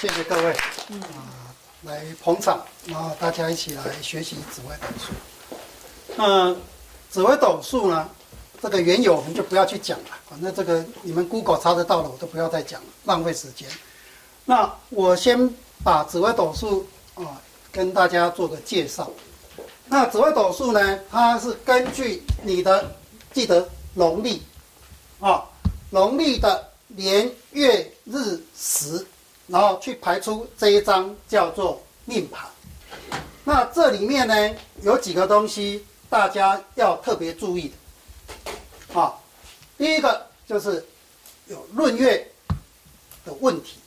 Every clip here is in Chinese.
谢谢各位，嗯啊，来捧场，然后大家一起来学习紫微斗数。那紫微斗数呢，这个缘由我们就不要去讲了，反正这个你们 Google 查得到的，我都不要再讲了，浪费时间。那我先把紫微斗数啊跟大家做个介绍。那紫微斗数呢，它是根据你的记得农历啊，农历的年月日时。然后去排出这一张叫做命盘。那这里面呢，有几个东西大家要特别注意的啊。第一个就是有闰月的问题。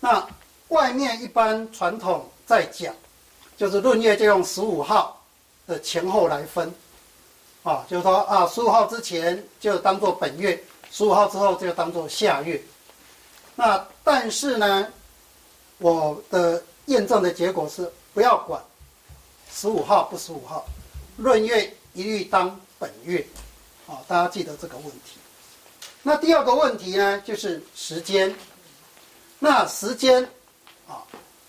那外面一般传统在讲，就是闰月就用十五号的前后来分啊，就是说啊，十五号之前就当做本月，十五号之后就当做下月。那但是呢，我的验证的结果是不要管十五号不十五号，闰月一律当本月，啊，大家记得这个问题。那第二个问题呢，就是时间。那时间啊，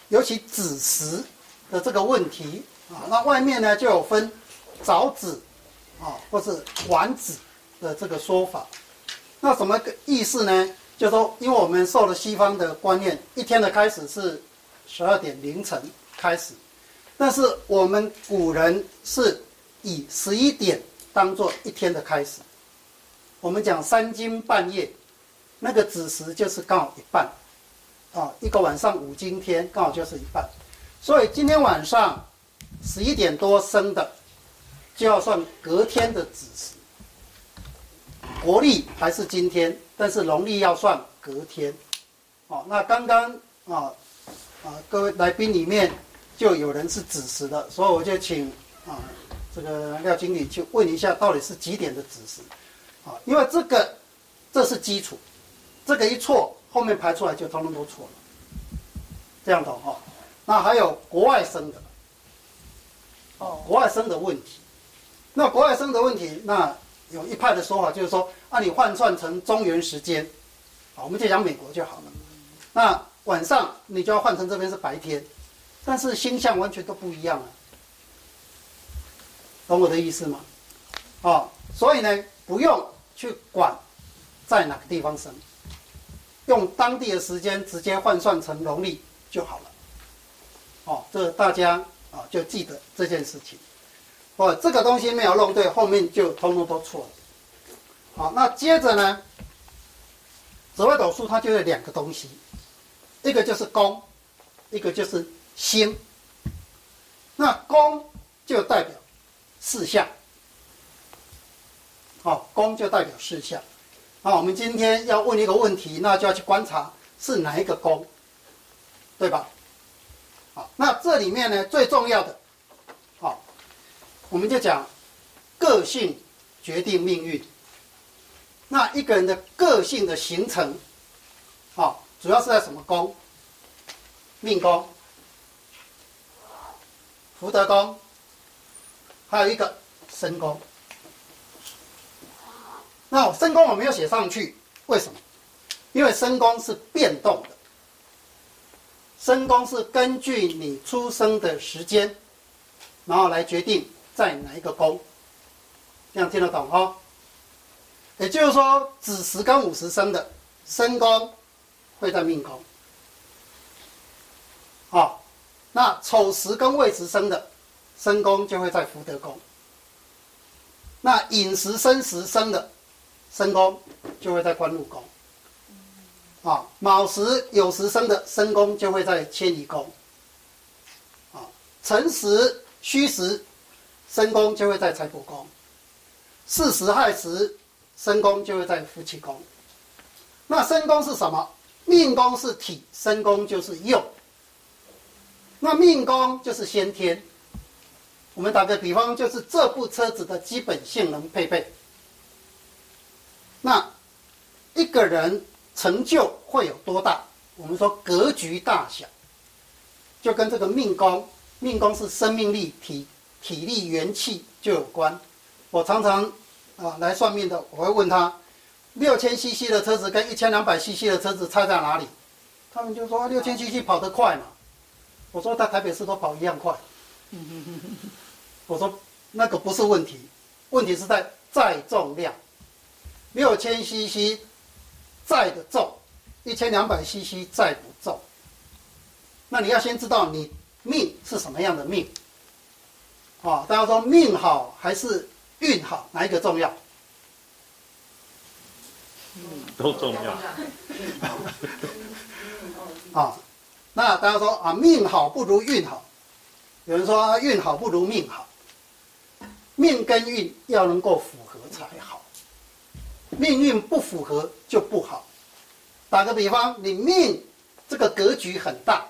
尤其子时的这个问题啊，那外面呢就有分早子啊，或是晚子的这个说法。那什么个意思呢？就说，因为我们受了西方的观念，一天的开始是十二点凌晨开始，但是我们古人是以十一点当做一天的开始。我们讲三更半夜，那个子时就是刚好一半，啊，一个晚上五更天刚好就是一半，所以今天晚上十一点多生的，就要算隔天的子时。国历还是今天，但是农历要算隔天。哦，那刚刚啊啊各位来宾里面就有人是子时的，所以我就请啊这个廖经理去问一下，到底是几点的子时？啊，因为这个这是基础，这个一错，后面排出来就通通都错了。这样懂哈？那还有国外生的，哦，国外生的问题。那国外生的问题，那。有一派的说法就是说，啊，你换算成中原时间，好，我们就讲美国就好了。那晚上你就要换成这边是白天，但是星象完全都不一样啊，懂我的意思吗？哦，所以呢，不用去管在哪个地方生，用当地的时间直接换算成农历就好了。哦，这大家啊就记得这件事情。哦，这个东西没有弄对，后面就通通都错了。好，那接着呢，紫微斗数它就有两个东西，一个就是宫，一个就是星。那宫就代表四象，好，宫就代表四象。那我们今天要问一个问题，那就要去观察是哪一个宫，对吧？好，那这里面呢，最重要的。我们就讲，个性决定命运。那一个人的个性的形成，啊，主要是在什么宫？命宫、福德宫，还有一个身宫。那身宫我没有写上去，为什么？因为身宫是变动的，身宫是根据你出生的时间，然后来决定。在哪一个宫？这样听得懂哦？也就是说，子时跟午时生的申宫会在命宫。好，那丑时跟未时生的申宫就会在福德宫。那寅时申时生的申宫就会在官禄宫。啊，卯时酉时生的申宫就会在迁移宫。啊，辰时戌时。身宫就会在财帛宫，巳时亥时，身宫就会在夫妻宫。那身宫是什么？命宫是体，身宫就是用。那命宫就是先天。我们打个比方，就是这部车子的基本性能配备。那一个人成就会有多大？我们说格局大小，就跟这个命宫，命宫是生命力体。体力元气就有关。我常常啊来算命的，我会问他，六千 CC 的车子跟一千两百 CC 的车子差在哪里？他们就说六千 cc 跑得快嘛。我说在台北市都跑一样快。我说那个不是问题，问题是在载重量。六千 cc 载的重，一千两百 cc 载不重。那你要先知道你命是什么样的命。啊，大家说命好还是运好，哪一个重要？嗯，都重要。啊，那大家说啊，命好不如运好。有人说运好不如命好，命跟运要能够符合才好。命运不符合就不好。打个比方，你命这个格局很大，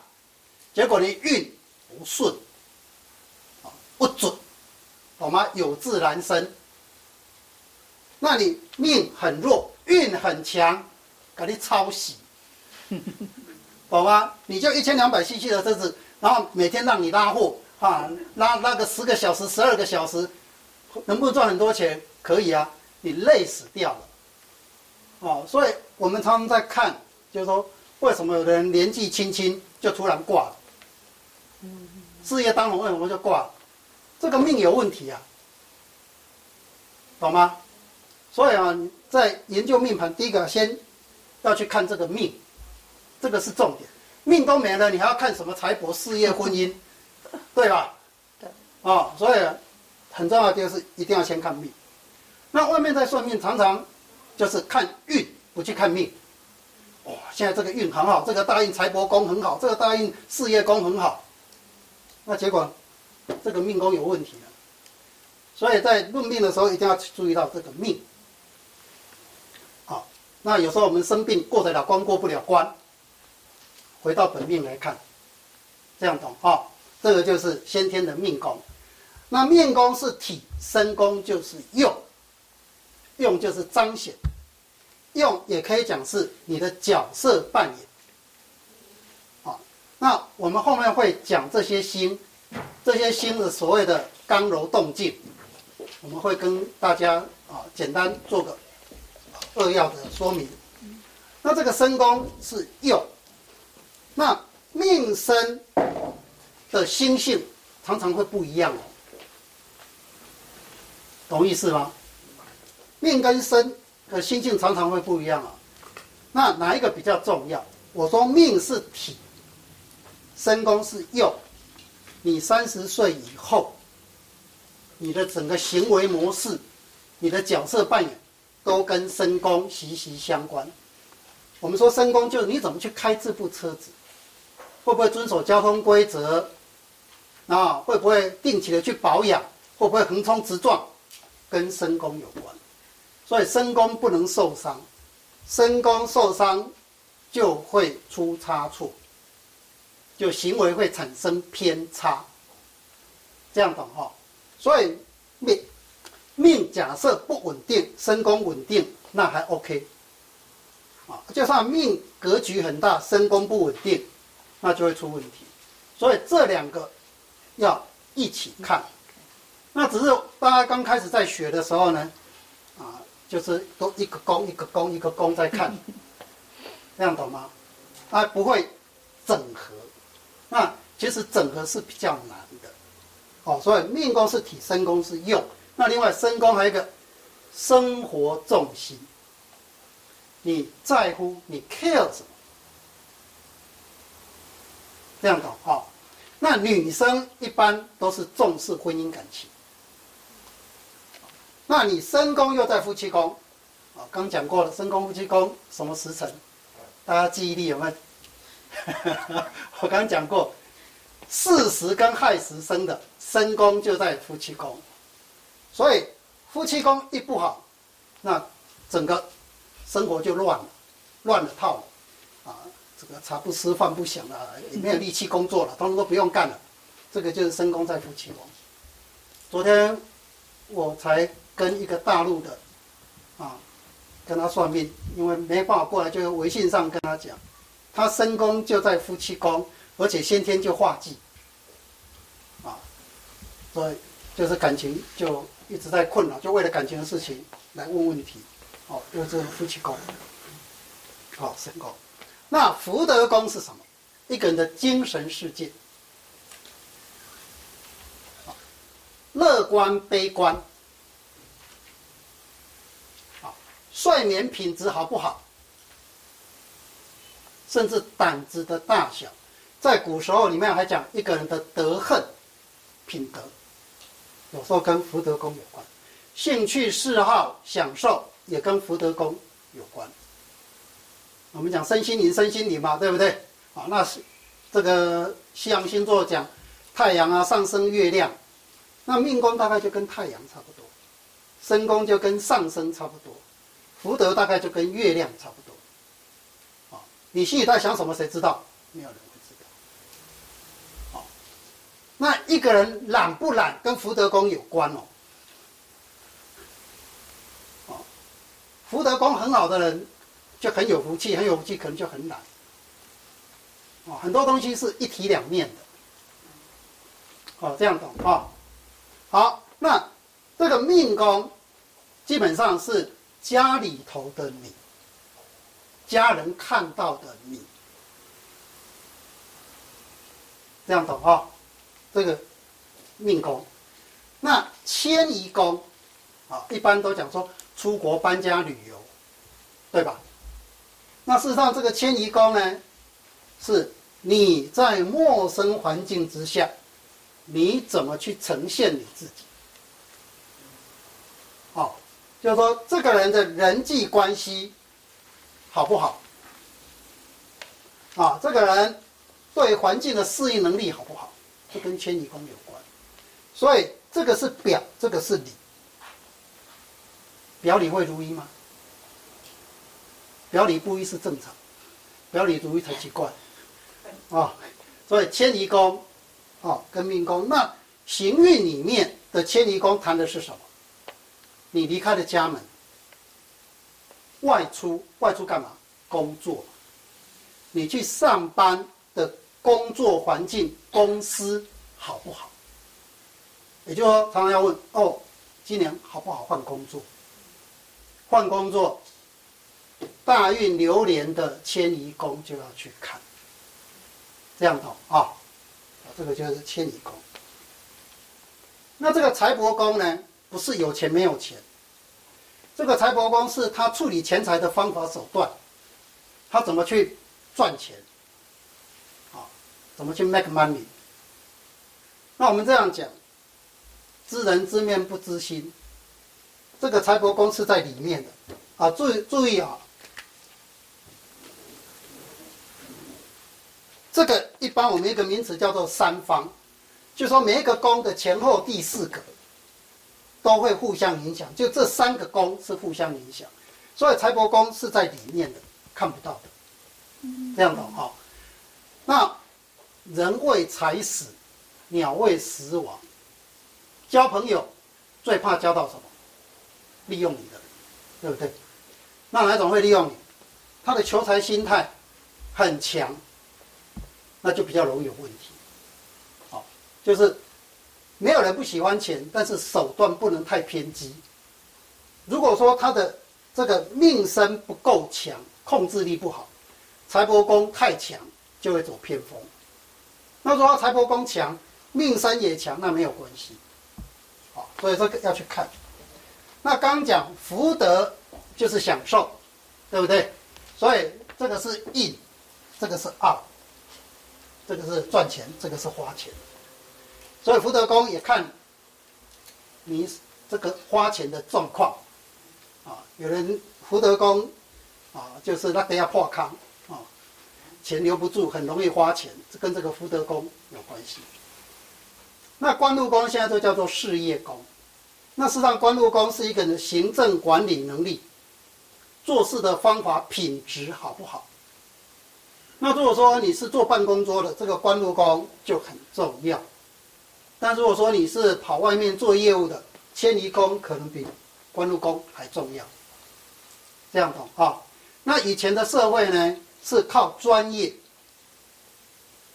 结果你运不顺，啊，不准，懂吗？有志难生。那你命很弱，运很强，给你抄袭，懂吗？你就一千两百 cc 的车子，然后每天让你拉货。啊，拉拉个十个小时、十二个小时，能不能赚很多钱？可以啊，你累死掉了。哦，所以我们常常在看，就是说，为什么有的人年纪轻轻就突然挂了？事业当红为什么就挂了？这个命有问题啊，懂吗？所以啊，在研究命盘，第一个先要去看这个命，这个是重点。命都没了，你还要看什么财帛、事业、婚姻？对吧？对，哦，所以很重要的就是一定要先看命。那外面在算命，常常就是看运，不去看命。哇，现在这个运很好，这个大运财帛宫很好，这个大运事业宫很好。那结果这个命宫有问题了。所以在论命的时候，一定要注意到这个命。好，那有时候我们生病过得了关，过不了关，回到本命来看，这样懂啊？这个就是先天的命宫，那命宫是体，身宫就是用，用就是彰显，用也可以讲是你的角色扮演。好，那我们后面会讲这些星，这些星的所谓的刚柔动静，我们会跟大家啊简单做个扼要的说明。那这个身宫是用，那命身。的星性常常会不一样哦，懂意思吗？命跟身的星性常常会不一样啊。那哪一个比较重要？我说命是体，身宫是用。你三十岁以后，你的整个行为模式、你的角色扮演，都跟身宫息息相关。我们说身宫就是你怎么去开这部车子，会不会遵守交通规则？啊，会不会定期的去保养？会不会横冲直撞？跟身宫有关，所以身宫不能受伤，身宫受伤就会出差错，就行为会产生偏差。这样懂哈？所以命命假设不稳定，身宫稳定，那还 OK。啊，就算命格局很大，身宫不稳定，那就会出问题。所以这两个。要一起看，那只是大家刚开始在学的时候呢，啊，就是都一个宫一个宫一个宫在看，这样懂吗？啊，不会整合，那其实整合是比较难的，哦，所以命宫是体，身宫是用，那另外身宫还有一个生活重心，你在乎你 care 什么？这样懂啊？那女生一般都是重视婚姻感情，那你身宫又在夫妻宫，啊，刚讲过了，身宫夫妻宫什么时辰？大家记忆力有没有？我刚讲过，巳时跟亥时生的身宫就在夫妻宫，所以夫妻宫一不好，那整个生活就乱了，乱了套了。啊这个茶不思饭不想了，也没有力气工作了，通通都不用干了。这个就是身宫在夫妻宫。昨天我才跟一个大陆的啊，跟他算命，因为没办法过来，就微信上跟他讲，他身宫就在夫妻宫，而且先天就化忌啊，所以就是感情就一直在困扰，就为了感情的事情来问问题。哦，就是夫妻宫，好身宫。那福德宫是什么？一个人的精神世界，乐观悲观，啊，睡眠品质好不好？甚至胆子的大小，在古时候里面还讲一个人的德恨、品德，有时候跟福德宫有关。兴趣嗜好、享受也跟福德宫有关。我们讲身心灵，身心灵嘛，对不对？啊，那是这个西洋星座讲太阳啊、上升、月亮，那命宫大概就跟太阳差不多，身宫就跟上升差不多，福德大概就跟月亮差不多。你心里在想什么？谁知道？没有人会知道。好，那一个人懒不懒，跟福德宫有关哦。哦，福德宫很好的人，就很有福气，很有福气，可能就很懒。哦，很多东西是一体两面的。哦，这样懂啊？好，那这个命宫，基本上是家里头的你。家人看到的你，这样懂哈？这个命宫，那迁移宫啊，一般都讲说出国搬家旅游，对吧？那事实上，这个迁移宫呢，是你在陌生环境之下，你怎么去呈现你自己？好，就是说这个人的人际关系。好不好？啊，这个人对环境的适应能力好不好？这跟迁移宫有关。所以这个是表，这个是里。表里会如一吗？表里不一是正常，表里如一才奇怪。啊，所以迁移宫，啊，跟命宫。那行运里面的迁移宫谈的是什么？你离开了家门。外出，外出干嘛？工作。你去上班的工作环境，公司好不好？也就是说，常常要问哦，今年好不好换工作？换工作，大运流年的迁移宫就要去看。这样懂啊？这个就是迁移宫。那这个财帛宫呢？不是有钱没有钱。这个财帛宫是他处理钱财的方法手段，他怎么去赚钱，啊，怎么去 make money？那我们这样讲，知人知面不知心，这个财帛宫是在里面的，啊，注意注意啊，这个一般我们一个名词叫做三方，就说每一个宫的前后第四格。都会互相影响，就这三个宫是互相影响，所以财帛宫是在里面的，看不到的，这样的哈。那人为财死，鸟为食亡。交朋友最怕交到什么？利用你的，对不对？那哪种会利用你？他的求财心态很强，那就比较容易有问题。好，就是。没有人不喜欢钱，但是手段不能太偏激。如果说他的这个命身不够强，控制力不好，财帛宫太强，就会走偏锋。那如果财帛宫强，命身也强，那没有关系。好，所以这个要去看。那刚讲福德就是享受，对不对？所以这个是印，这个是二，这个是赚钱，这个是花钱。所以福德宫也看你这个花钱的状况，啊，有人福德宫啊，就是那个要破康啊，钱留不住，很容易花钱，这跟这个福德宫有关系。那官禄宫现在都叫做事业宫，那事实上官禄宫是一个人行政管理能力、做事的方法品质好不好？那如果说你是坐办公桌的，这个官禄宫就很重要。但如果说你是跑外面做业务的，迁移宫可能比官禄宫还重要。这样懂啊？那以前的社会呢，是靠专业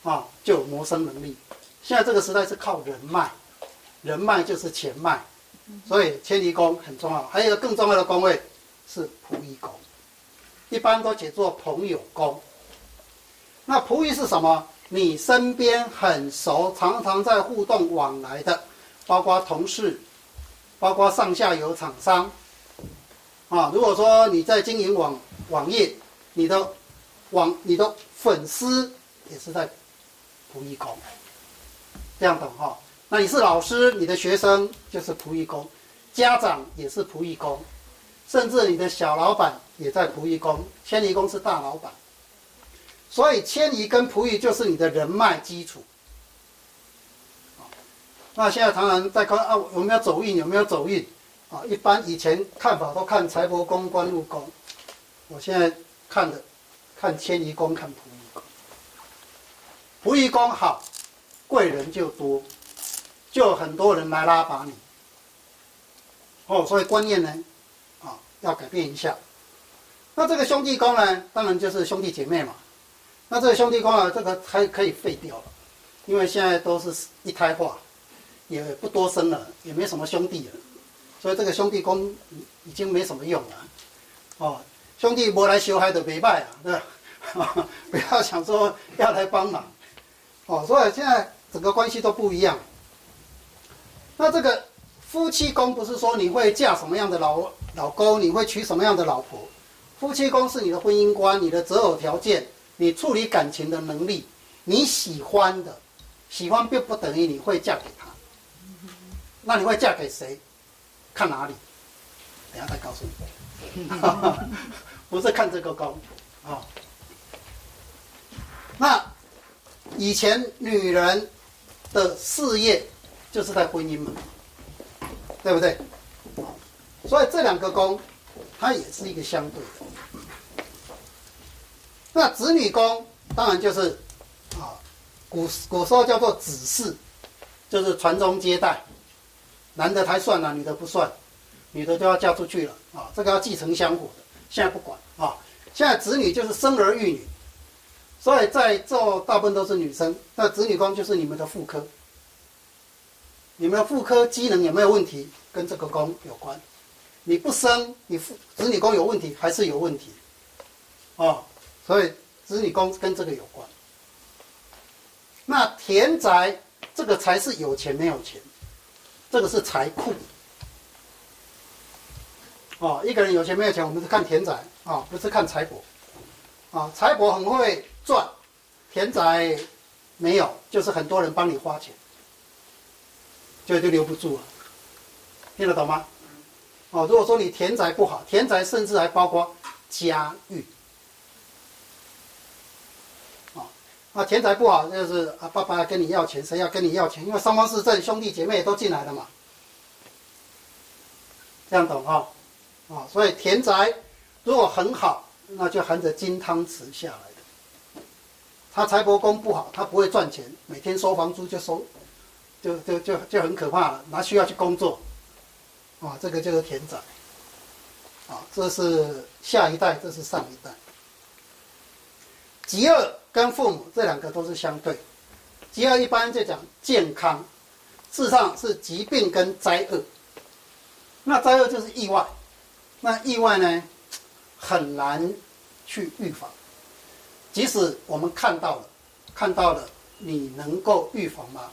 啊，就有谋生能力。现在这个时代是靠人脉，人脉就是钱脉，所以迁移宫很重要。还有一个更重要的宫位是仆役宫，一般都解作朋友宫那仆役是什么？你身边很熟，常常在互动往来的，包括同事，包括上下游厂商。啊，如果说你在经营网网页，你的网你的粉丝也是在仆役工，这样懂哈？那你是老师，你的学生就是仆役工，家长也是仆役工，甚至你的小老板也在仆役工，千里工是大老板。所以迁移跟仆役就是你的人脉基础。那现在常常在看啊，有没有走运？有没有走运？啊，一般以前看法都看财帛宫、官禄宫，我现在看的看迁移宫、看仆役宫。仆役宫好，贵人就多，就很多人来拉拔你。哦，所以观念呢，啊，要改变一下。那这个兄弟宫呢，当然就是兄弟姐妹嘛。那这个兄弟宫啊，这个还可以废掉了，因为现在都是一胎化，也不多生了，也没什么兄弟了，所以这个兄弟宫已经没什么用了。哦，兄弟不来修还得没拜啊，对吧？不要想说要来帮忙。哦，所以现在整个关系都不一样。那这个夫妻宫不是说你会嫁什么样的老老公，你会娶什么样的老婆？夫妻宫是你的婚姻观，你的择偶条件。你处理感情的能力，你喜欢的，喜欢并不等于你会嫁给他。那你会嫁给谁？看哪里？等下再告诉你。不是看这个宫啊。那以前女人的事业就是在婚姻门，对不对？所以这两个宫，它也是一个相对的。那子女宫当然就是，啊，古古时候叫做子嗣，就是传宗接代，男的才算了，女的不算，女的就要嫁出去了啊，这个要继承香火的，现在不管啊，现在子女就是生儿育女，所以在座大部分都是女生，那子女宫就是你们的妇科，你们的妇科机能有没有问题，跟这个宫有关，你不生，你妇子女宫有问题还是有问题，啊。所以子女宫跟这个有关。那田宅这个才是有钱没有钱，这个是财库。哦，一个人有钱没有钱，我们是看田宅啊，不是看财帛。啊，财帛很会赚，田宅没有，就是很多人帮你花钱，就就留不住了。听得懂吗？哦，如果说你田宅不好，田宅甚至还包括家运。啊，钱财不好，就是啊，爸爸跟你要钱，谁要跟你要钱？因为双方是正，兄弟姐妹都进来了嘛，这样懂哈？啊，所以田宅如果很好，那就含着金汤匙下来的。他财帛宫不好，他不会赚钱，每天收房租就收，就就就就很可怕了，哪需要去工作？啊，这个就是田宅。啊，这是下一代，这是上一代。疾厄跟父母这两个都是相对，疾厄一般就讲健康，事实上是疾病跟灾厄。那灾厄就是意外，那意外呢很难去预防，即使我们看到了，看到了，你能够预防吗？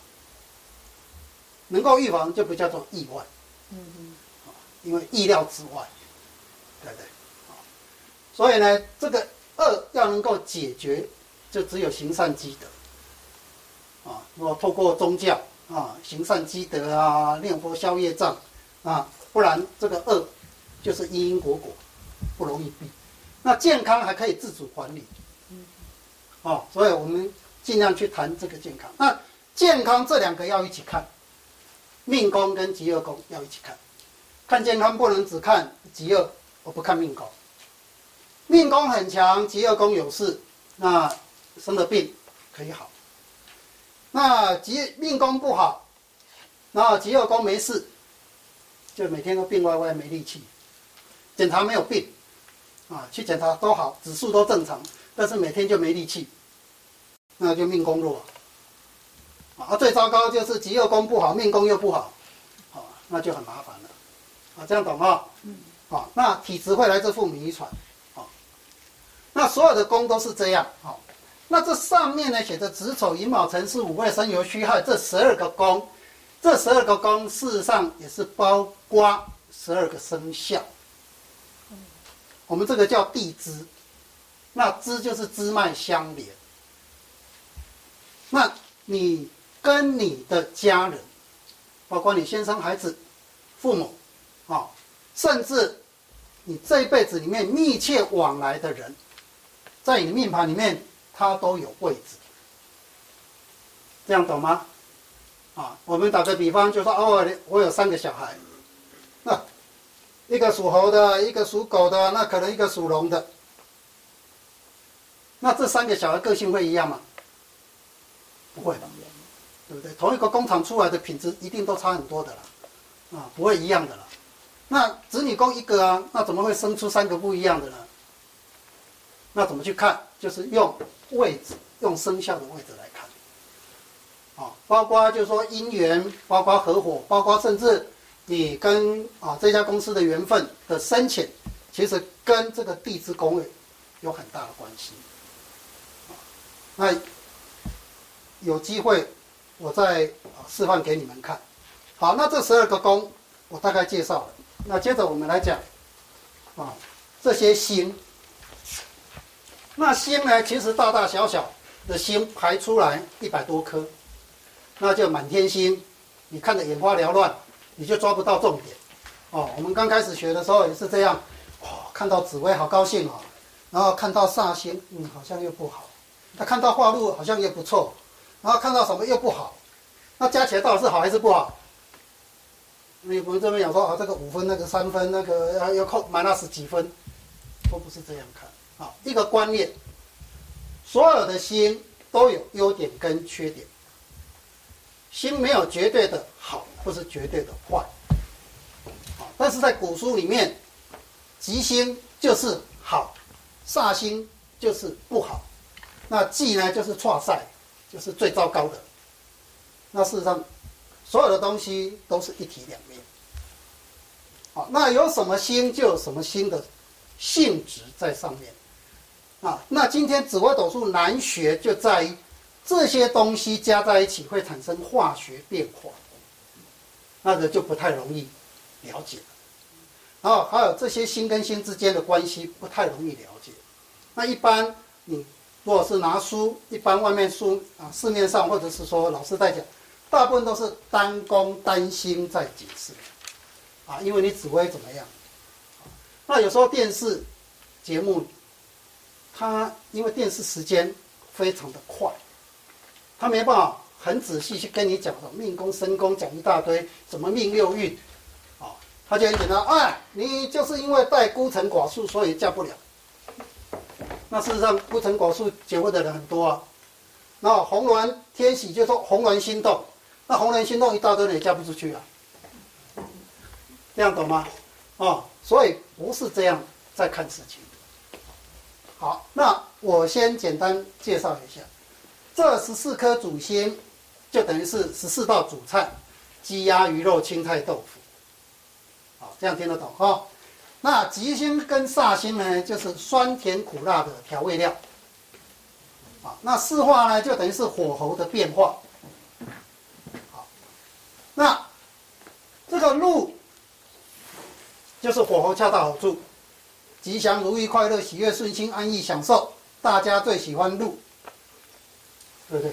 能够预防就不叫做意外，嗯嗯，因为意料之外，对不对？所以呢，这个。恶要能够解决，就只有行善积德，啊，如果透过宗教啊，行善积德啊，念佛消业障啊，不然这个恶就是因因果果，不容易避。那健康还可以自主管理，哦，所以我们尽量去谈这个健康。那健康这两个要一起看，命宫跟极恶宫要一起看，看健康不能只看极恶，我不看命宫。命宫很强，极恶宫有事，那生的病可以好。那疾命宫不好，然后疾厄宫没事，就每天都病歪歪，没力气。检查没有病，啊，去检查都好，指数都正常，但是每天就没力气，那就命宫弱。啊，最糟糕就是疾厄宫不好，命宫又不好，啊，那就很麻烦了。啊，这样懂吗？嗯。啊，那体质会来自父母遗传。那所有的宫都是这样，好，那这上面呢写着子丑寅卯辰巳午未申酉戌亥这十二个宫，这十二个宫事实上也是包括十二个生肖。我们这个叫地支，那支就是支脉相连。那你跟你的家人，包括你先生、孩子、父母，啊，甚至你这一辈子里面密切往来的人，在你的命盘里面，他都有位置。这样懂吗？啊，我们打个比方，就说哦，我有三个小孩，那一个属猴的，一个属狗的，那可能一个属龙的，那这三个小孩个性会一样吗？不会吧，对不对？同一个工厂出来的品质一定都差很多的啦，啊，不会一样的啦。那子女宫一个啊，那怎么会生出三个不一样的呢？那怎么去看？就是用位置，用生肖的位置来看。啊，包括就是说姻缘，包括合伙，包括甚至你跟啊这家公司的缘分的深浅，其实跟这个地支宫位有很大的关系。那。有机会，我再示范给你们看。好，那这十二个宫，我大概介绍了。那接着我们来讲，啊，这些星。那星呢，其实大大小小的星排出来一百多颗，那就满天星，你看得眼花缭乱，你就抓不到重点。哦，我们刚开始学的时候也是这样，哦，看到紫微好高兴哦，然后看到煞星，嗯，好像又不好。那看到化禄好像又不错。然后看到什么又不好，那加起来到底是好还是不好？你我们这边讲说啊，这个五分，那个三分，那个要要扣 minus 几分，都不是这样看啊。一个观念，所有的星都有优点跟缺点，星没有绝对的好或是绝对的坏，但是在古书里面，吉星就是好，煞星就是不好，那忌呢就是错赛。就是最糟糕的。那事实上，所有的东西都是一体两面。好，那有什么星就有什么星的性质在上面。啊，那今天紫微斗数难学就在于这些东西加在一起会产生化学变化，那个就不太容易了解了。然后还有这些星跟星之间的关系不太容易了解。那一般你。如果是拿书，一般外面书啊，市面上或者是说老师在讲，大部分都是单宫单星在解释，啊，因为你紫微怎么样？那有时候电视节目，他因为电视时间非常的快，他没办法很仔细去跟你讲什么命宫、身宫，讲一大堆，什么命六运，啊，他就很简单，哎，你就是因为带孤城寡宿，所以嫁不了。那事实上，孤城寡宿结婚的人很多啊。那红鸾天喜就说红鸾心动，那红鸾心动一大堆人也嫁不出去啊。这样懂吗？哦，所以不是这样在看事情。好，那我先简单介绍一下，这十四颗主星就等于是十四道主菜：鸡鸭鱼肉青菜豆腐。好，这样听得懂哈？那吉星跟煞星呢，就是酸甜苦辣的调味料。好，那四化呢，就等于是火候的变化。好，那这个路就是火候恰到好处，吉祥如意、快乐、喜悦、顺心、安逸、享受，大家最喜欢禄，对不对？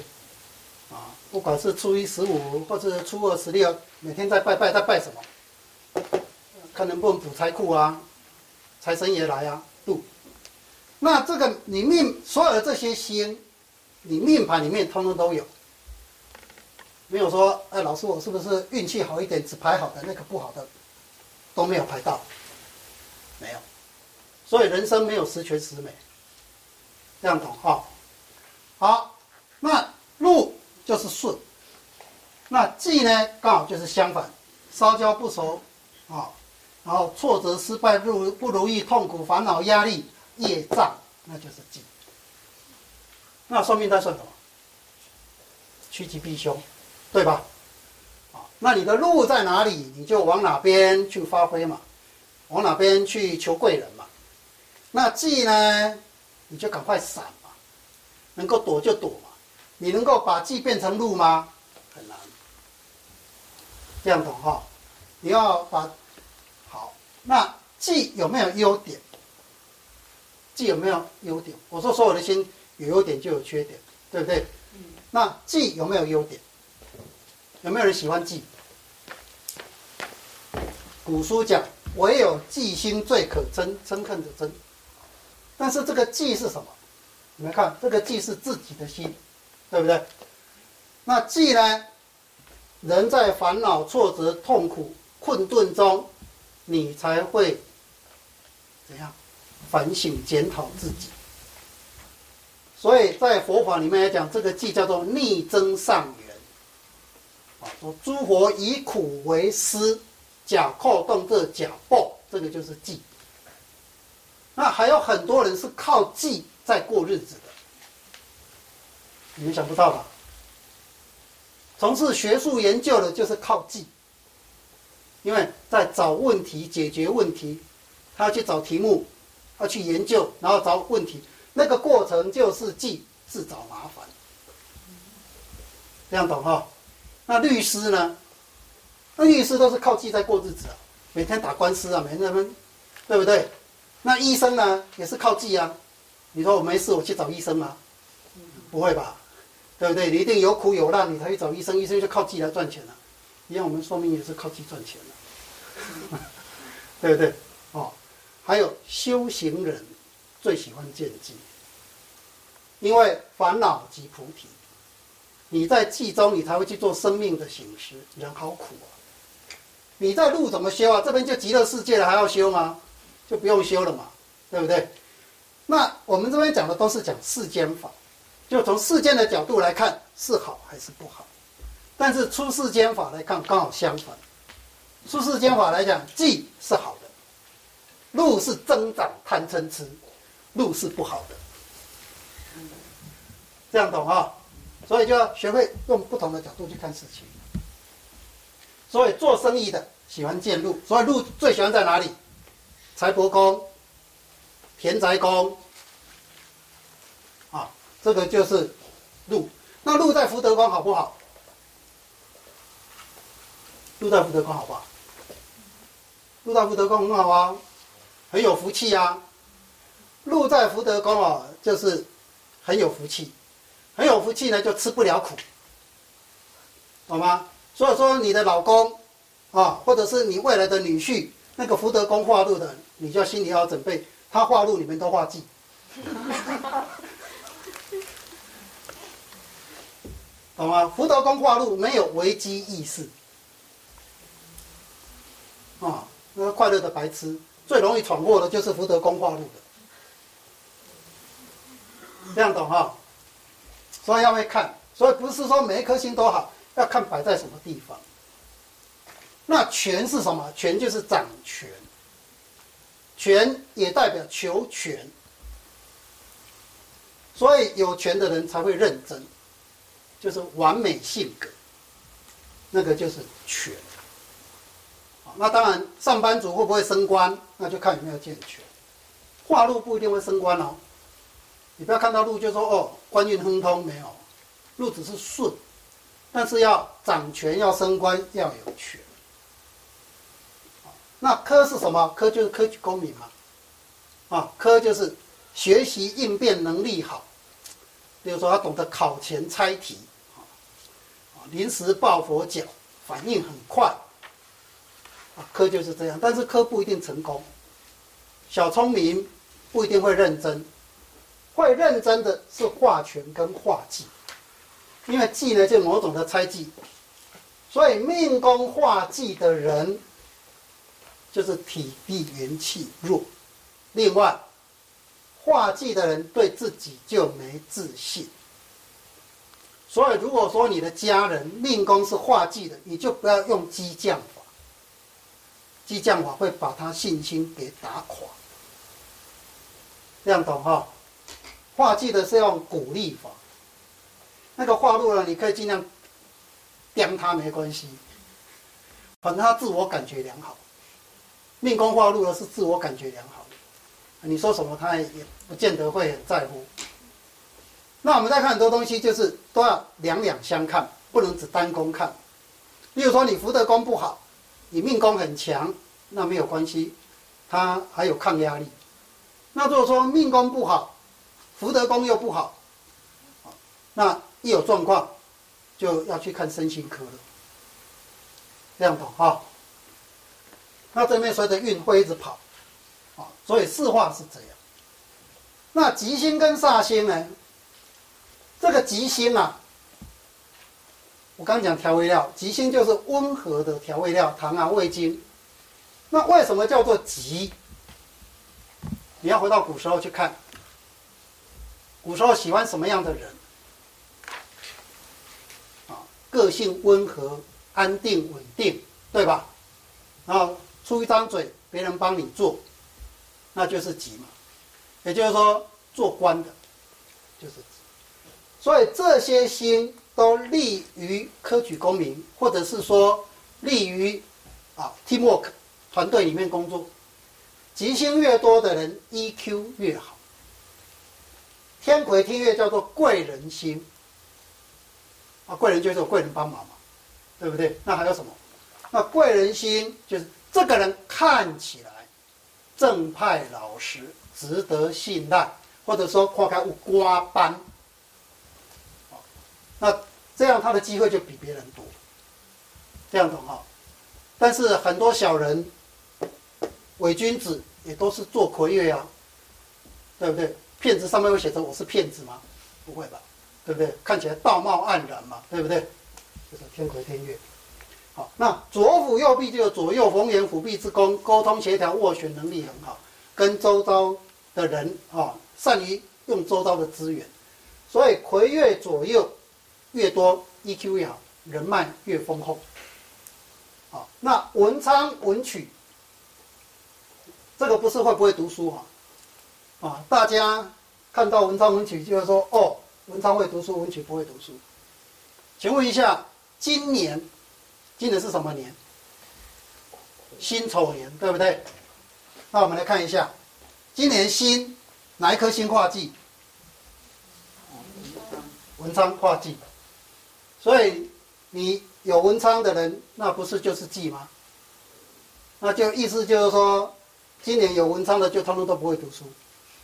啊，不管是初一十五，或者初二十六，每天在拜拜，在拜什么？看能不能补财库啊，财神爷来啊，度。那这个你命所有的这些星，你命盘里面通通都有，没有说哎，老师我是不是运气好一点，只排好的那个不好的都没有排到，没有。所以人生没有十全十美，这样懂哈？好，那路就是顺，那忌呢刚好就是相反，烧焦不熟啊。然后挫折、失败、不不如意、痛苦、烦恼、压力、业障，那就是忌。那算命在算什么？趋吉避凶，对吧？啊那你的路在哪里，你就往哪边去发挥嘛，往哪边去求贵人。那忌呢，你就赶快闪嘛。能够躲就躲嘛。你能够把忌变成路吗？很难。这样懂哈？你要把好，那忌有没有优点？忌有没有优点？我说所有的心有优点就有缺点，对不对？那忌有没有优点？有没有人喜欢忌？古书讲，唯有忌心最可憎，憎恨的憎。但是这个忌是什么？你们看，这个忌是自己的心，对不对？那忌呢？人在烦恼、挫折、痛苦、困顿中，你才会怎样反省、检讨自己。所以在佛法里面来讲，这个忌叫做逆增上缘。啊，说诸佛以苦为师，假扣动这假报，这个就是忌。那还有很多人是靠记在过日子的，你们想不到吧？从事学术研究的，就是靠记，因为在找问题、解决问题，他要去找题目，要去研究，然后找问题，那个过程就是记，自找麻烦。这样懂哈？那律师呢？那律师都是靠记在过日子啊，每天打官司啊，每天他们，对不对？那医生呢，也是靠忌啊。你说我没事，我去找医生吗？不会吧？对不对？你一定有苦有难，你才去找医生，医生就靠忌来赚钱了。一样，我们说明也是靠忌赚钱了，对不对？哦，还有修行人最喜欢见忌，因为烦恼即菩提。你在忌中，你才会去做生命的醒思。人好苦啊！你在路怎么修啊？这边就极乐世界了，还要修吗？就不用修了嘛，对不对？那我们这边讲的都是讲世间法。就从世间的角度来看，是好还是不好？但是出世间法来看，刚好相反。出世间法来讲，忌是好的，路是增长贪嗔痴，路是不好的。这样懂啊？所以就要学会用不同的角度去看事情。所以做生意的喜欢见路，所以路最喜欢在哪里？财帛宫、田宅宫。啊这个就是禄，那禄在福德宫好不好？禄在福德宫好不好？禄在福德宫很好啊，很有福气啊。禄在福德宫啊，就是很有福气，很有福气呢，就吃不了苦，懂吗？所以说你的老公啊，或者是你未来的女婿，那个福德宫化禄的，你就要心里要准备，他化禄，你们都化忌。懂吗？福德宫化禄没有危机意识，啊，那快乐的白痴最容易闯祸的就是福德宫化禄的，这样懂哈？所以要会看，所以不是说每一颗星都好，要看摆在什么地方。那权是什么？权就是掌权，权也代表求权，所以有权的人才会认真。就是完美性格，那个就是权。那当然，上班族会不会升官，那就看有没有见权。化禄不一定会升官哦。你不要看到禄就说哦，官运亨通，没有，禄只是顺，但是要掌权，要升官，要有权。那科是什么？科就是科举功名嘛。啊，科就是学习应变能力好，比如说他懂得考前猜题。临时抱佛脚，反应很快，啊，科就是这样，但是科不一定成功。小聪明不一定会认真，会认真的是化权跟化技，因为技呢就某种的猜忌，所以命宫化忌的人，就是体力元气弱。另外，化忌的人对自己就没自信。所以，如果说你的家人命宫是化忌的，你就不要用激将法。激将法会把他信心给打垮。这样懂哈？化忌的是用鼓励法。那个化禄呢，你可以尽量刁他没关系，反正他自我感觉良好。命宫化禄的是自我感觉良好的，你说什么他也不见得会很在乎。那我们再看很多东西，就是都要两两相看，不能只单宫看。例如说，你福德宫不好，你命宫很强，那没有关系，它还有抗压力。那如果说命宫不好，福德宫又不好，那一有状况就要去看身心科了。这样懂哈？那这边随着运会一直跑，啊，所以四化是这样。那吉星跟煞星呢？这个吉星啊，我刚刚讲调味料，吉星就是温和的调味料，糖啊、味精。那为什么叫做吉？你要回到古时候去看，古时候喜欢什么样的人？啊，个性温和、安定、稳定，对吧？然后出一张嘴，别人帮你做，那就是吉嘛。也就是说，做官的，就是吉。所以这些星都利于科举功名，或者是说利于啊 teamwork 团队里面工作。吉星越多的人，EQ 越好。天魁天鉞叫做贵人星啊，贵人就是有贵人帮忙嘛，对不对？那还有什么？那贵人星就是这个人看起来正派老实，值得信赖，或者说跨开无瓜班。那这样他的机会就比别人多，这样懂哈？但是很多小人、伪君子也都是做魁月啊，对不对？骗子上面会写着我是骗子吗？不会吧，对不对？看起来道貌岸然嘛，对不对？就是天魁天月。好，那左辅右弼就有左右逢源，辅弼之功，沟通协调、斡旋能力很好，跟周遭的人啊，善于用周遭的资源，所以魁月左右。越多 EQ 越好，人脉越丰厚。好，那文昌文曲，这个不是会不会读书哈？啊，大家看到文昌文曲就会说，哦，文昌会读书，文曲不会读书。请问一下，今年，今年是什么年？辛丑年，对不对？那我们来看一下，今年辛哪一颗星化忌？文昌化忌。所以你有文昌的人，那不是就是忌吗？那就意思就是说，今年有文昌的就通通都不会读书，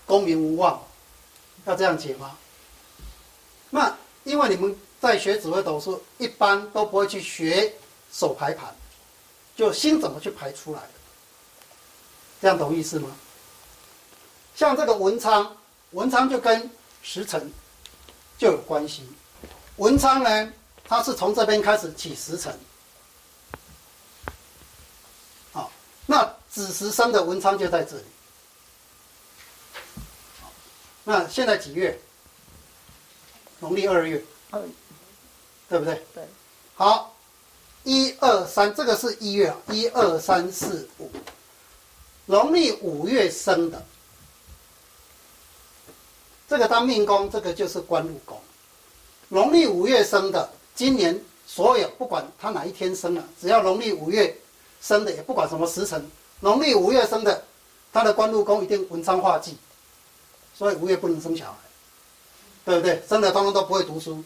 功名无望，要这样解吗？那因为你们在学紫微斗数，一般都不会去学手排盘，就心怎么去排出来的，这样懂意思吗？像这个文昌，文昌就跟时辰就有关系，文昌呢？它是从这边开始起时辰，好，那子时生的文昌就在这里。那现在几月？农历二月，对不对？对。好，一二三，这个是一月啊，一二三四五，农历五月生的，这个当命宫，这个就是官禄宫。农历五月生的。今年所有不管他哪一天生了，只要农历五月生的，也不管什么时辰，农历五月生的，他的官禄宫一定文昌化忌，所以五月不能生小孩，对不对？生的通通都不会读书，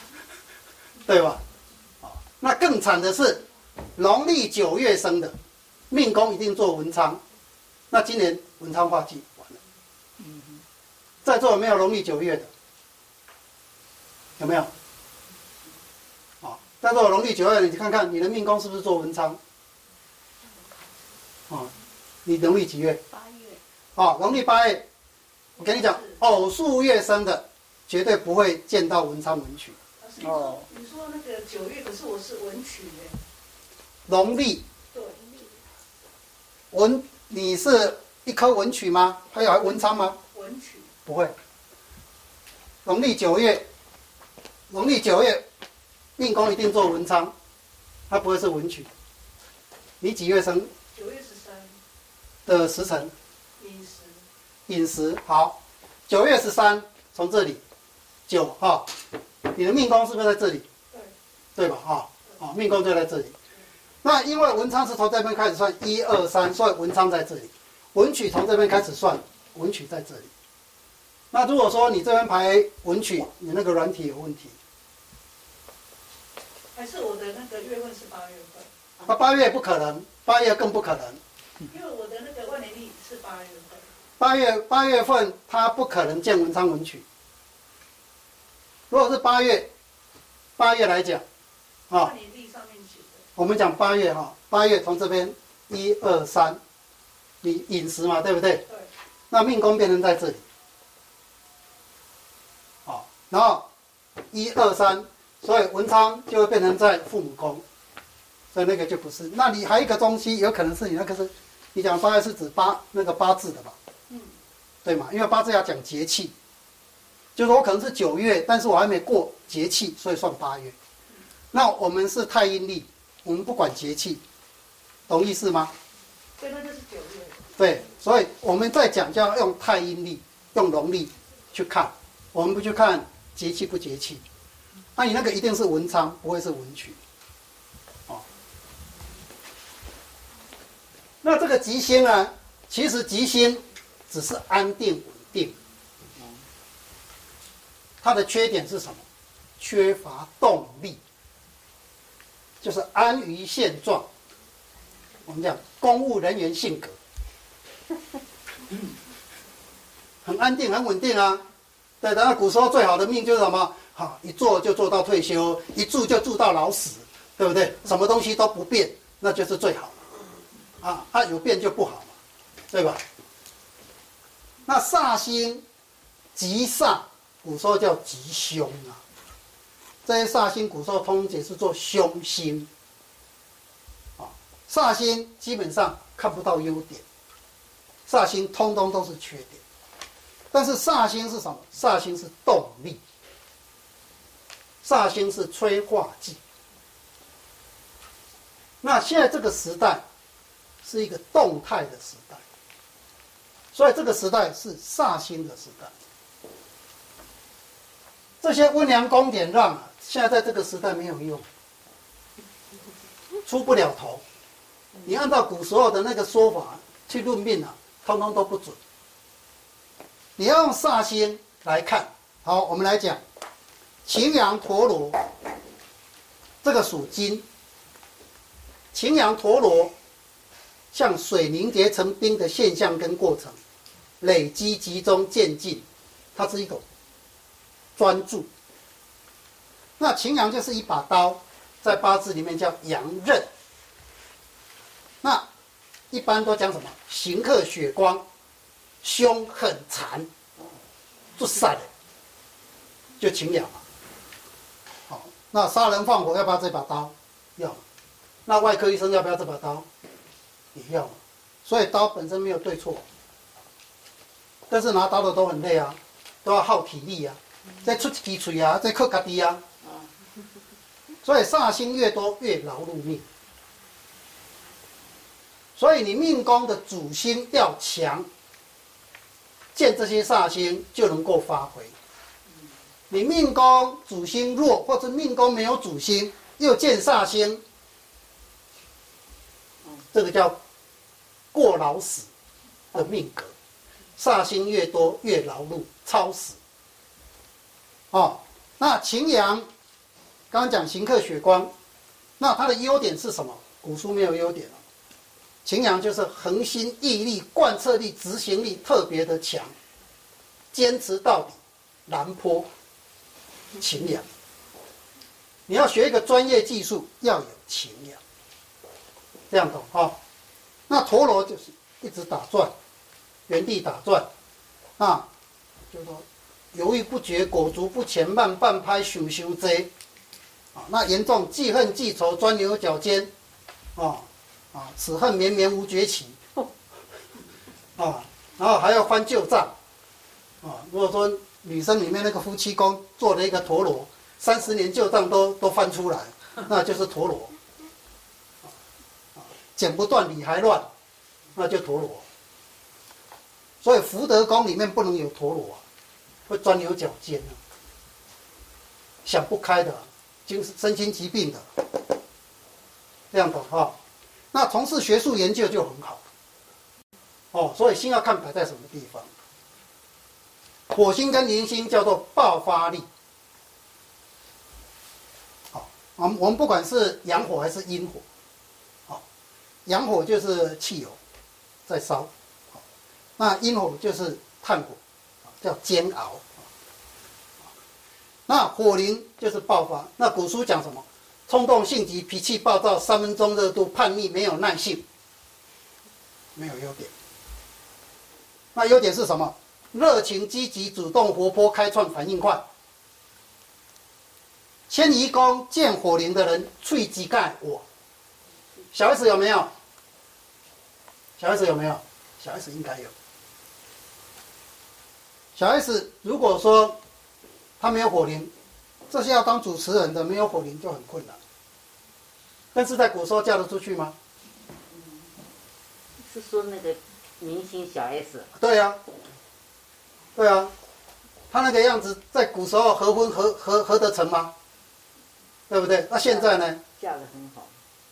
对吧？那更惨的是农历九月生的，命宫一定做文昌，那今年文昌化忌完了。在座有没有农历九月的？有没有？啊，在座农历九月的，你看看你的命宫是不是做文昌？啊，你农历几月？八月。啊，农历八月，我跟你讲，偶数月生的，绝对不会见到文昌文曲。哦。你说那个九月，可是我是文曲耶。农历。对。文，你是一颗文曲吗？还有文昌吗？文曲。不会。农历九月。农历九月，命宫一定做文昌，它不会是文曲。你几月生？九月十三。的时辰？寅时。寅时好，九月十三从这里，九哈，你的命宫是不是在这里？对。对吧？哈，啊，命宫就在这里。那因为文昌是从这边开始算，一二三，所以文昌在这里。文曲从这边开始算，文曲在这里。那如果说你这边排文曲，你那个软体有问题，还是我的那个月份是八月份？那八月不可能，八月更不可能，因为我的那个万年历是八月份。八月八月份它不可能见文昌文曲。如果是八月，八月来讲，啊。我们讲八月哈，八月从这边一二三，你饮食嘛，对不对？对。那命宫变成在这里，好，然后一二三，所以文昌就会变成在父母宫，所以那个就不是。那你还有一个东西，有可能是你那个是，你讲八月是指八那个八字的吧？嗯，对嘛？因为八字要讲节气，就是我可能是九月，但是我还没过节气，所以算八月。那我们是太阴历，我们不管节气，懂意思吗？对，那就是九月。对，所以我们在讲就要用太阴历、用农历去看，我们不去看节气不节气。那你那个一定是文昌，不会是文曲。哦。那这个吉星呢？其实吉星只是安定稳定。它的缺点是什么？缺乏动力，就是安于现状。我们讲公务人员性格。很安定，很稳定啊。对，然后古时候最好的命就是什么？好，一做就做到退休，一住就住到老死，对不对？什么东西都不变，那就是最好。啊，它有变就不好嘛，对吧？那煞星，极煞，古时候叫吉凶啊。这些煞星，古时候通解释做凶星。啊，煞星基本上看不到优点。煞星通通都是缺点，但是煞星是什么？煞星是动力，煞星是催化剂。那现在这个时代是一个动态的时代，所以这个时代是煞星的时代。这些温良恭俭让，现在在这个时代没有用，出不了头。你按照古时候的那个说法去论命啊。通通都不准。你要用煞星来看，好，我们来讲，擎羊陀螺，这个属金。擎羊陀螺像水凝结成冰的现象跟过程，累积、集中、渐进，它是一种专注。那擎羊就是一把刀，在八字里面叫阳刃。那一般都讲什么？刑克血光，凶狠残，就杀的，就擎羊嘛。好，那杀人放火要不要这把刀？要。那外科医生要不要这把刀？也要。所以刀本身没有对错，但是拿刀的都很累啊，都要耗体力啊，再出几锤啊，再克卡迪啊。所以煞星越多越劳碌命。所以你命宫的主星要强，见这些煞星就能够发挥。你命宫主星弱，或者命宫没有主星，又见煞星，这个叫过劳死的命格。煞星越多越劳碌，超死。哦，那擎羊，刚刚讲行克血光，那它的优点是什么？古书没有优点。擎羊就是恒心毅力、贯彻力、执行力特别的强，坚持到底。南坡，擎羊，你要学一个专业技术，要有擎羊，这样懂哈？那陀螺就是一直打转，原地打转，啊，就是说犹豫不决、裹足不前、慢半拍、羞羞贼，啊，那严重记恨记仇、钻牛角尖，啊。啊，此恨绵绵无绝期，啊，然后还要翻旧账，啊，如果说女生里面那个夫妻宫做了一个陀螺，三十年旧账都都翻出来，那就是陀螺，剪不断理还乱，那就陀螺。所以福德宫里面不能有陀螺，会钻牛角尖啊，想不开的，精神身心疾病的，这样的哈。那从事学术研究就很好，哦，所以星要看摆在什么地方。火星跟铃星叫做爆发力。好，我们我们不管是阳火还是阴火，好，阳火就是汽油在烧，好，那阴火就是炭火，叫煎熬。那火灵就是爆发。那古书讲什么？冲动性急，脾气暴躁，三分钟热度，叛逆，没有耐性，没有优点。那优点是什么？热情、积极、主动、活泼、开创、反应快。迁移宫见火灵的人，脆鸡盖我。小 S 有没有？小 S 有没有？小 S 应该有。小 S 如果说他没有火灵，这些要当主持人的没有火灵就很困难。但是在古时候嫁得出去吗？是说那个明星小 S？对呀、啊，对啊，他那个样子在古时候合婚合合合得成吗？对不对？那现在呢？嫁得很好。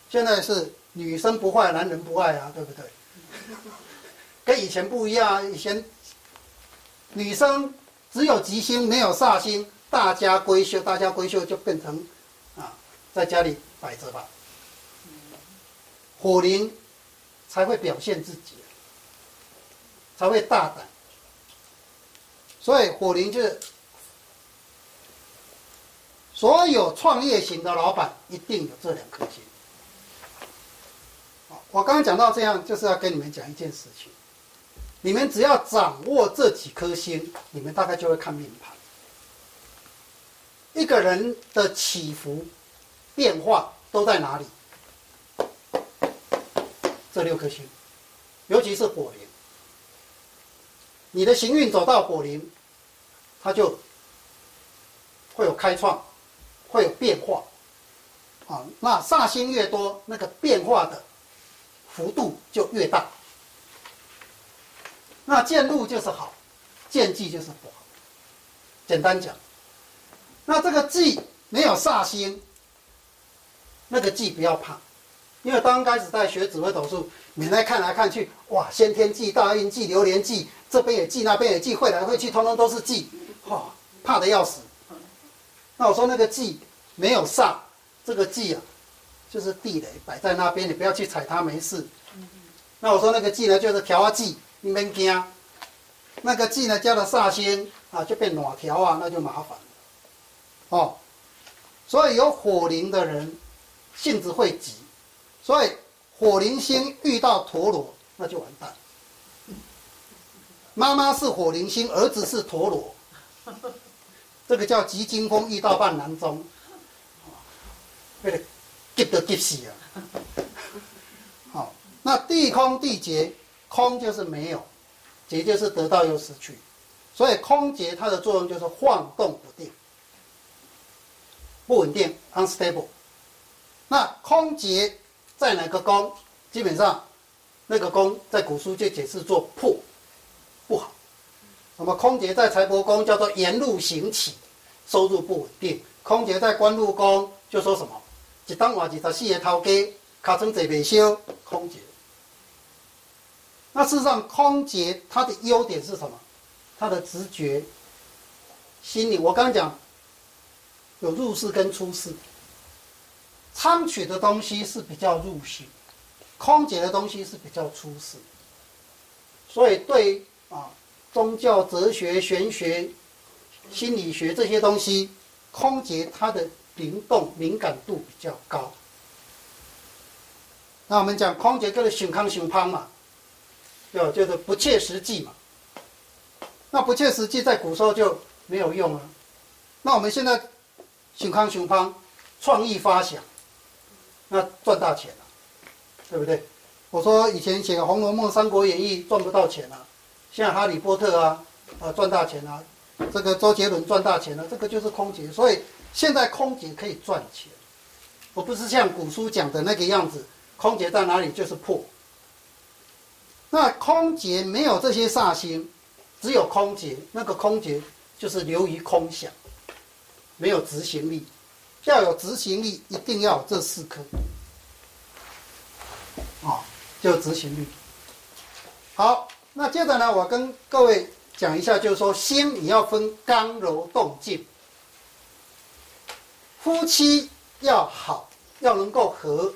现在是女生不坏，男人不爱啊，对不对？跟以前不一样啊，以前女生只有吉星没有煞星，大家闺秀，大家闺秀就变成啊，在家里摆着吧。火灵才会表现自己，才会大胆。所以火灵就是所有创业型的老板一定有这两颗星。我刚刚讲到这样，就是要跟你们讲一件事情。你们只要掌握这几颗星，你们大概就会看命盘。一个人的起伏、变化都在哪里？这六颗星，尤其是火灵，你的行运走到火灵，它就会有开创，会有变化，啊，那煞星越多，那个变化的幅度就越大。那见禄就是好，见忌就是不好。简单讲，那这个忌没有煞星，那个忌不要怕。因为刚开始在学紫微斗数，你来看来看去，哇，先天忌、大运忌、流年忌，这边也忌，那边也忌，会来会去，通通都是忌，哇、怕得要死。那我说那个忌没有煞，这个忌啊，就是地雷摆在那边，你不要去踩它，没事。那我说那个忌呢，就是调啊忌，你别惊。那个忌呢，加了煞星啊，就变暖条啊，那就麻烦了。哦，所以有火灵的人，性子会急。所以火灵星遇到陀螺，那就完蛋。妈妈是火灵星，儿子是陀螺，这个叫急惊风遇到半郎中，为了急得急死啊！好，那地空地劫，空就是没有，劫就是得到又失去，所以空劫它的作用就是晃动不定、不稳定 （unstable）。那空劫。在哪个宫，基本上那个宫在古书就解释做破，不好。那么空劫在财帛宫叫做沿路行乞，收入不稳定。空劫在官禄宫就说什么？一当晚二十四个头家，卡成贼未休。空劫。那事实上，空劫它的优点是什么？它的直觉、心理。我刚刚讲有入世跟出世。仓取的东西是比较入世，空劫的东西是比较出世，所以对啊宗教、哲学、玄学、心理学这些东西，空劫它的灵动敏感度比较高。那我们讲空劫就是熊康熊胖嘛，就就是不切实际嘛。那不切实际在古时候就没有用啊。那我们现在熊康熊胖，创意发想。那赚大钱了，对不对？我说以前写个《红楼梦》《三国演义》赚不到钱啊，现在《哈利波特》啊，啊赚大钱啊，这个周杰伦赚大钱了，这个就是空劫。所以现在空劫可以赚钱，我不是像古书讲的那个样子，空劫在哪里就是破。那空劫没有这些煞星，只有空劫，那个空劫就是流于空想，没有执行力。要有执行力，一定要这四颗，啊、哦，就执行力。好，那接着呢，我跟各位讲一下，就是说心你要分刚柔动静，夫妻要好，要能够和，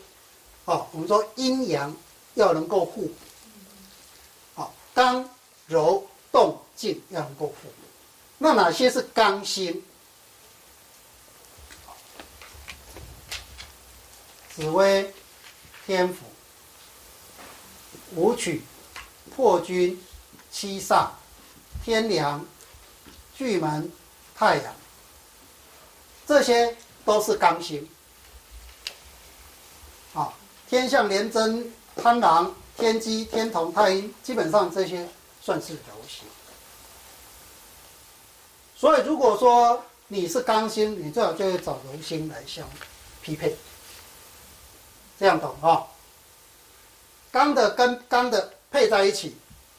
啊，我们说阴阳要能够互，补，刚柔动静要能够互。那哪些是刚星？紫薇、天府、武曲、破军、七煞。天梁、巨门、太阳，这些都是刚星。啊，天象连贞、贪狼、天机、天同、太阴，基本上这些算是柔星。所以，如果说你是刚星，你最好就会找柔星来相匹配，这样懂啊？刚的跟刚的配在一起，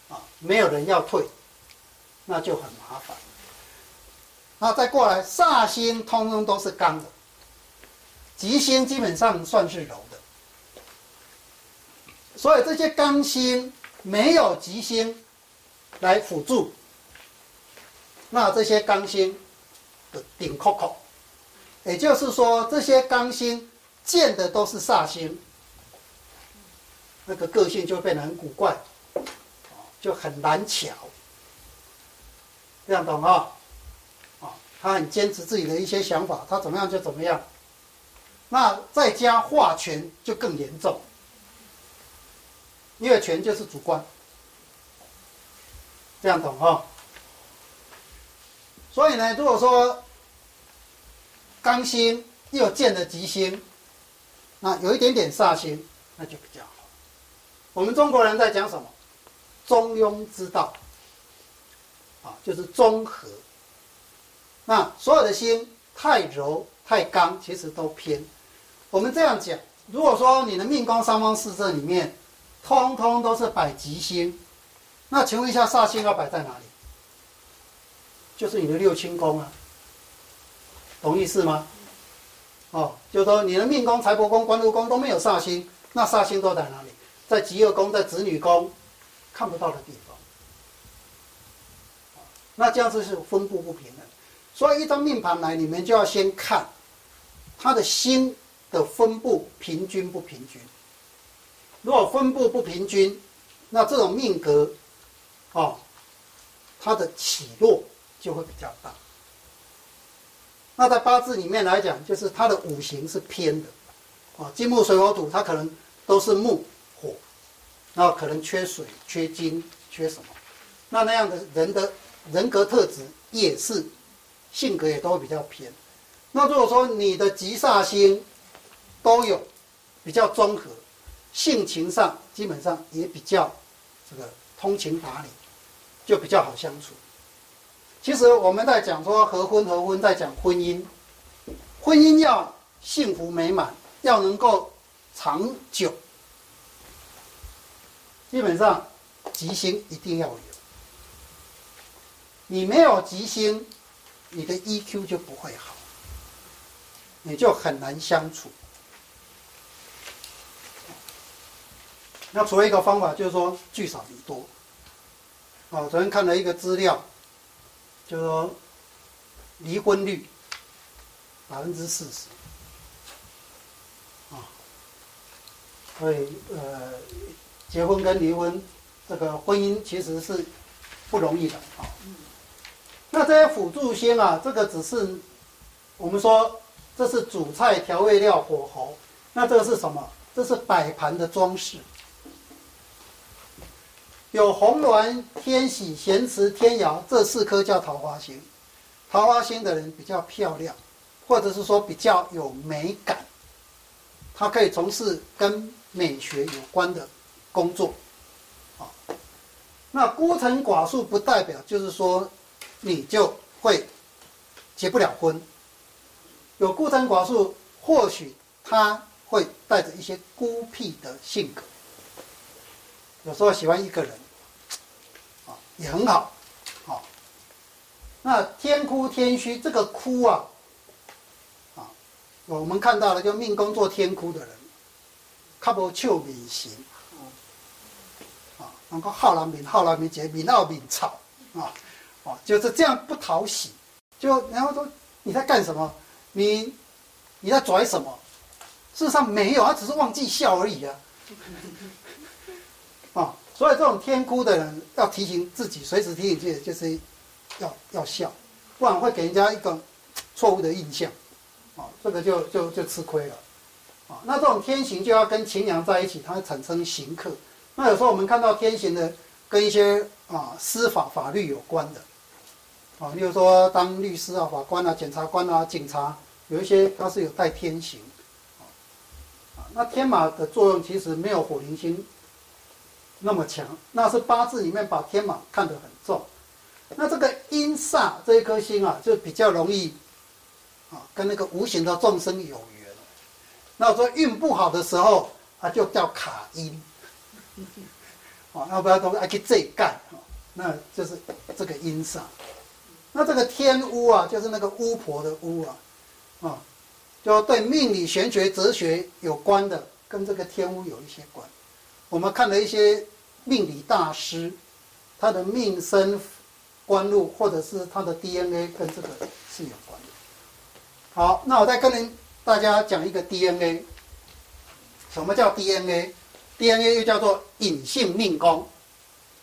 啊，没有人要退。那就很麻烦。那再过来，煞星通通都是刚的，吉星基本上算是柔。所以这些刚星没有吉星来辅助，那这些刚星的顶扣扣，也就是说，这些刚星见的都是煞星，那个个性就变得很古怪，就很难巧。这样懂啊？啊，他很坚持自己的一些想法，他怎么样就怎么样。那再加化权就更严重，因为权就是主观。这样懂啊？所以呢，如果说刚星又见了吉星，那有一点点煞星，那就比较好。我们中国人在讲什么？中庸之道。啊，就是中和。那所有的星太柔太刚，其实都偏。我们这样讲，如果说你的命宫三方四正里面，通通都是摆吉星，那请问一下，煞星要摆在哪里？就是你的六亲宫啊，懂意思吗？哦，就是说你的命宫财帛宫、官禄宫都没有煞星，那煞星都在哪里？在疾厄宫，在子女宫，看不到的地方。那这样子是分布不平的，所以一张命盘来，你们就要先看它的星的分布平均不平均。如果分布不平均，那这种命格，哦，它的起落就会比较大。那在八字里面来讲，就是它的五行是偏的，啊，金木水火土，它可能都是木火，那可能缺水、缺金、缺什么，那那样的人的。人格特质也是，性格也都会比较偏。那如果说你的吉煞星都有比较综合，性情上基本上也比较这个通情达理，就比较好相处。其实我们在讲说合婚合婚，在讲婚姻，婚姻要幸福美满，要能够长久，基本上吉星一定要有。你没有吉星，你的 EQ 就不会好，你就很难相处。那除了一个方法，就是说聚少离多。哦，昨天看了一个资料，就是说离婚率百分之四十。啊，所以呃，结婚跟离婚，这个婚姻其实是不容易的啊。那这些辅助星啊，这个只是我们说这是主菜调味料火候。那这个是什么？这是摆盘的装饰。有红鸾、天喜、咸池、天姚这四颗叫桃花星。桃花星的人比较漂亮，或者是说比较有美感，他可以从事跟美学有关的工作。啊，那孤臣寡宿不代表就是说。你就会结不了婚。有孤臣寡宿，或许他会带着一些孤僻的性格，有时候喜欢一个人，啊，也很好，啊。那天哭天虚，这个哭啊，啊，我们看到了，就命宫做天哭的人，较无笑面型，啊，能够好人面好人面，结面傲面臭，啊。哦，就是这样不讨喜，就然后说你在干什么？你你在拽什么？事实上没有，他只是忘记笑而已啊。所以这种天哭的人要提醒自己，随时提醒自己，就是要要笑，不然会给人家一个错误的印象。啊、这个就就就吃亏了。啊、那这种天刑就要跟擎羊在一起，它会产生刑克。那有时候我们看到天刑的跟一些啊司法法律有关的，啊，例如说当律师啊、法官啊、检察官啊、警察，有一些它是有带天刑。啊，那天马的作用其实没有火灵星那么强，那是八字里面把天马看得很重。那这个阴煞这一颗星啊，就比较容易啊跟那个无形的众生有缘。那我说运不好的时候，它就叫卡阴。啊，要不要都爱去这干？那就是这个阴煞。那这个天巫啊，就是那个巫婆的巫啊，啊，就对命理、玄学、哲学有关的，跟这个天巫有一些关。我们看了一些命理大师，他的命生官禄，或者是他的 DNA 跟这个是有关的。好，那我再跟大家讲一个 DNA。什么叫 DNA？DNA 又叫做隐性命宫，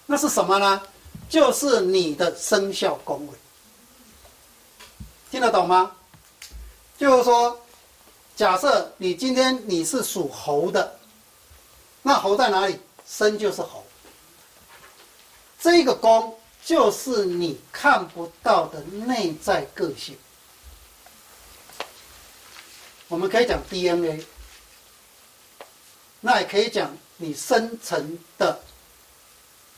那是什么呢？就是你的生肖宫位，听得懂吗？就是说，假设你今天你是属猴的，那猴在哪里？生就是猴，这个宫就是你看不到的内在个性。我们可以讲 DNA，那也可以讲。你深层的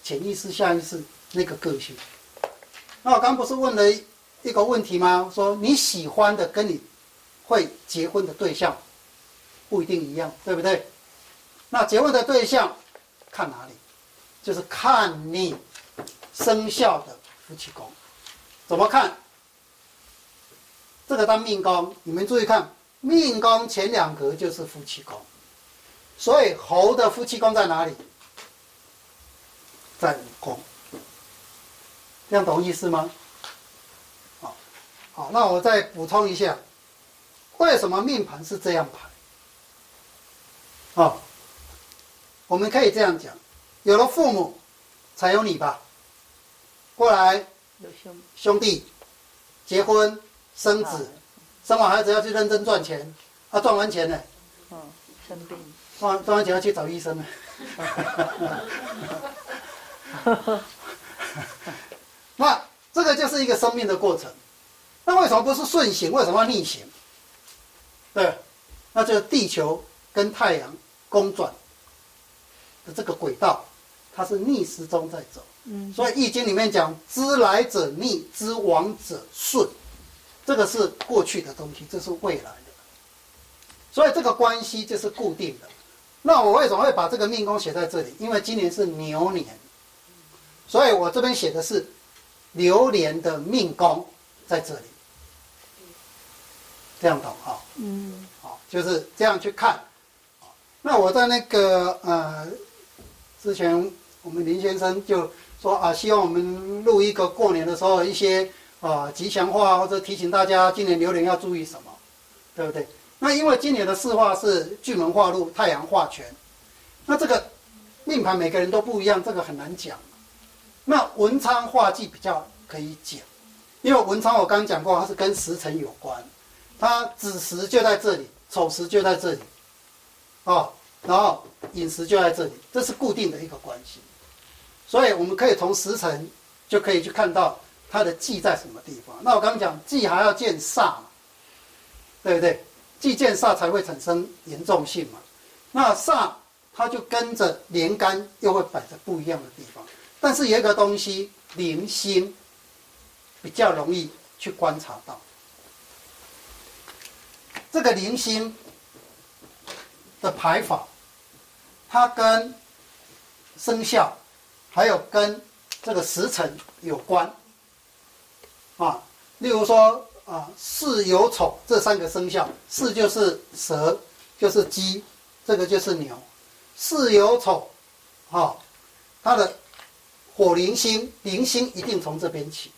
潜意识、下意识那个个性。那我刚不是问了一个问题吗？说你喜欢的跟你会结婚的对象不一定一样，对不对？那结婚的对象看哪里？就是看你生肖的夫妻宫。怎么看？这个当命宫，你们注意看，命宫前两格就是夫妻宫。所以猴的夫妻宫在哪里？在五宫。这样懂意思吗？好，好，那我再补充一下，为什么命盘是这样排？好，我们可以这样讲：有了父母，才有你吧。过来，有兄兄弟，结婚生子，生完孩子要去认真赚钱，啊，赚完钱呢？嗯，生病。赚赚完钱要去找医生了，那这个就是一个生命的过程。那为什么不是顺行？为什么要逆行？对，那就是地球跟太阳公转的这个轨道，它是逆时钟在走。嗯，所以《易经》里面讲“知来者逆，知往者顺”，这个是过去的东西，这是未来的。所以这个关系就是固定的。那我为什么会把这个命宫写在这里？因为今年是牛年，所以我这边写的是流年的命宫在这里，这样懂哈？嗯，好，就是这样去看。那我在那个呃之前，我们林先生就说啊，希望我们录一个过年的时候一些啊吉祥话，或者提醒大家今年流年要注意什么，对不对？那因为今年的四化是巨门化禄，太阳化权，那这个命盘每个人都不一样，这个很难讲。那文昌化忌比较可以讲，因为文昌我刚讲过，它是跟时辰有关，它子时就在这里，丑时就在这里，哦，然后饮食就在这里，这是固定的一个关系。所以我们可以从时辰就可以去看到它的忌在什么地方。那我刚刚讲忌还要见煞，对不对？忌见煞才会产生严重性嘛，那煞它就跟着连干又会摆在不一样的地方，但是有一个东西铃星比较容易去观察到，这个铃星的排法，它跟生肖还有跟这个时辰有关啊，例如说。啊，巳酉丑这三个生肖，巳就是蛇，就是鸡，这个就是牛。巳酉丑，哈、哦，它的火铃星铃星一定从这边起，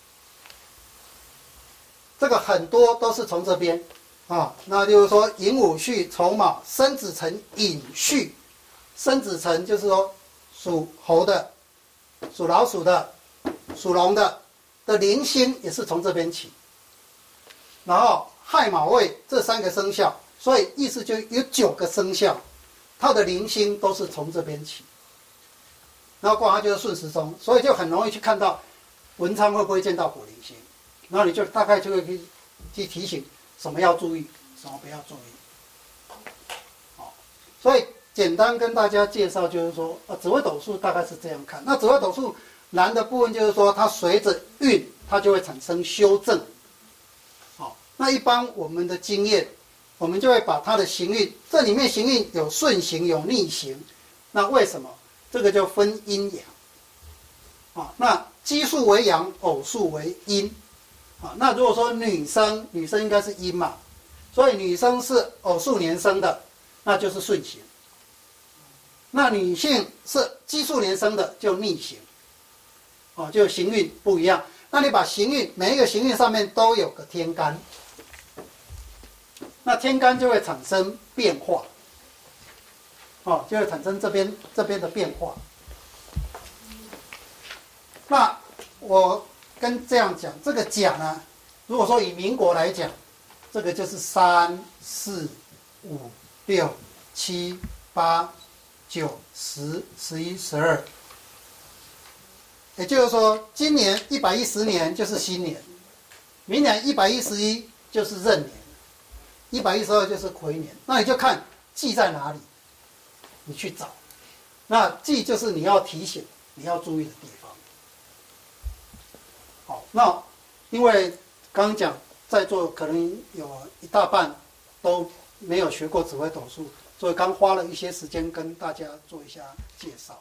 这个很多都是从这边啊，那就是说寅午戌丑卯申子辰寅戌，申子辰就是说属猴的、属老鼠的、属龙的的零星也是从这边起，然后亥卯未这三个生肖，所以意思就有九个生肖，它的零星都是从这边起，然后过它就是顺时钟，所以就很容易去看到文昌会不会见到火铃星。然后你就大概就会去去提醒什么要注意，什么不要注意。好，所以简单跟大家介绍就是说，呃，紫微斗数大概是这样看。那紫微斗数难的部分就是说，它随着运，它就会产生修正。好，那一般我们的经验，我们就会把它的行运，这里面行运有顺行有逆行。那为什么？这个叫分阴阳。啊，那奇数为阳，偶数为阴。啊，那如果说女生，女生应该是阴嘛，所以女生是偶数年生的，那就是顺行。那女性是奇数年生的，就逆行。哦，就行运不一样。那你把行运每一个行运上面都有个天干，那天干就会产生变化。哦，就会产生这边这边的变化。那我。跟这样讲，这个甲呢，如果说以民国来讲，这个就是三四五六七八九十十一十二，也就是说，今年一百一十年就是新年，明年一百一十一就是壬年，一百一十二就是癸年。那你就看忌在哪里，你去找。那忌就是你要提醒、你要注意的地方。好，那因为刚刚讲在座可能有一大半都没有学过紫微斗数，所以刚花了一些时间跟大家做一下介绍。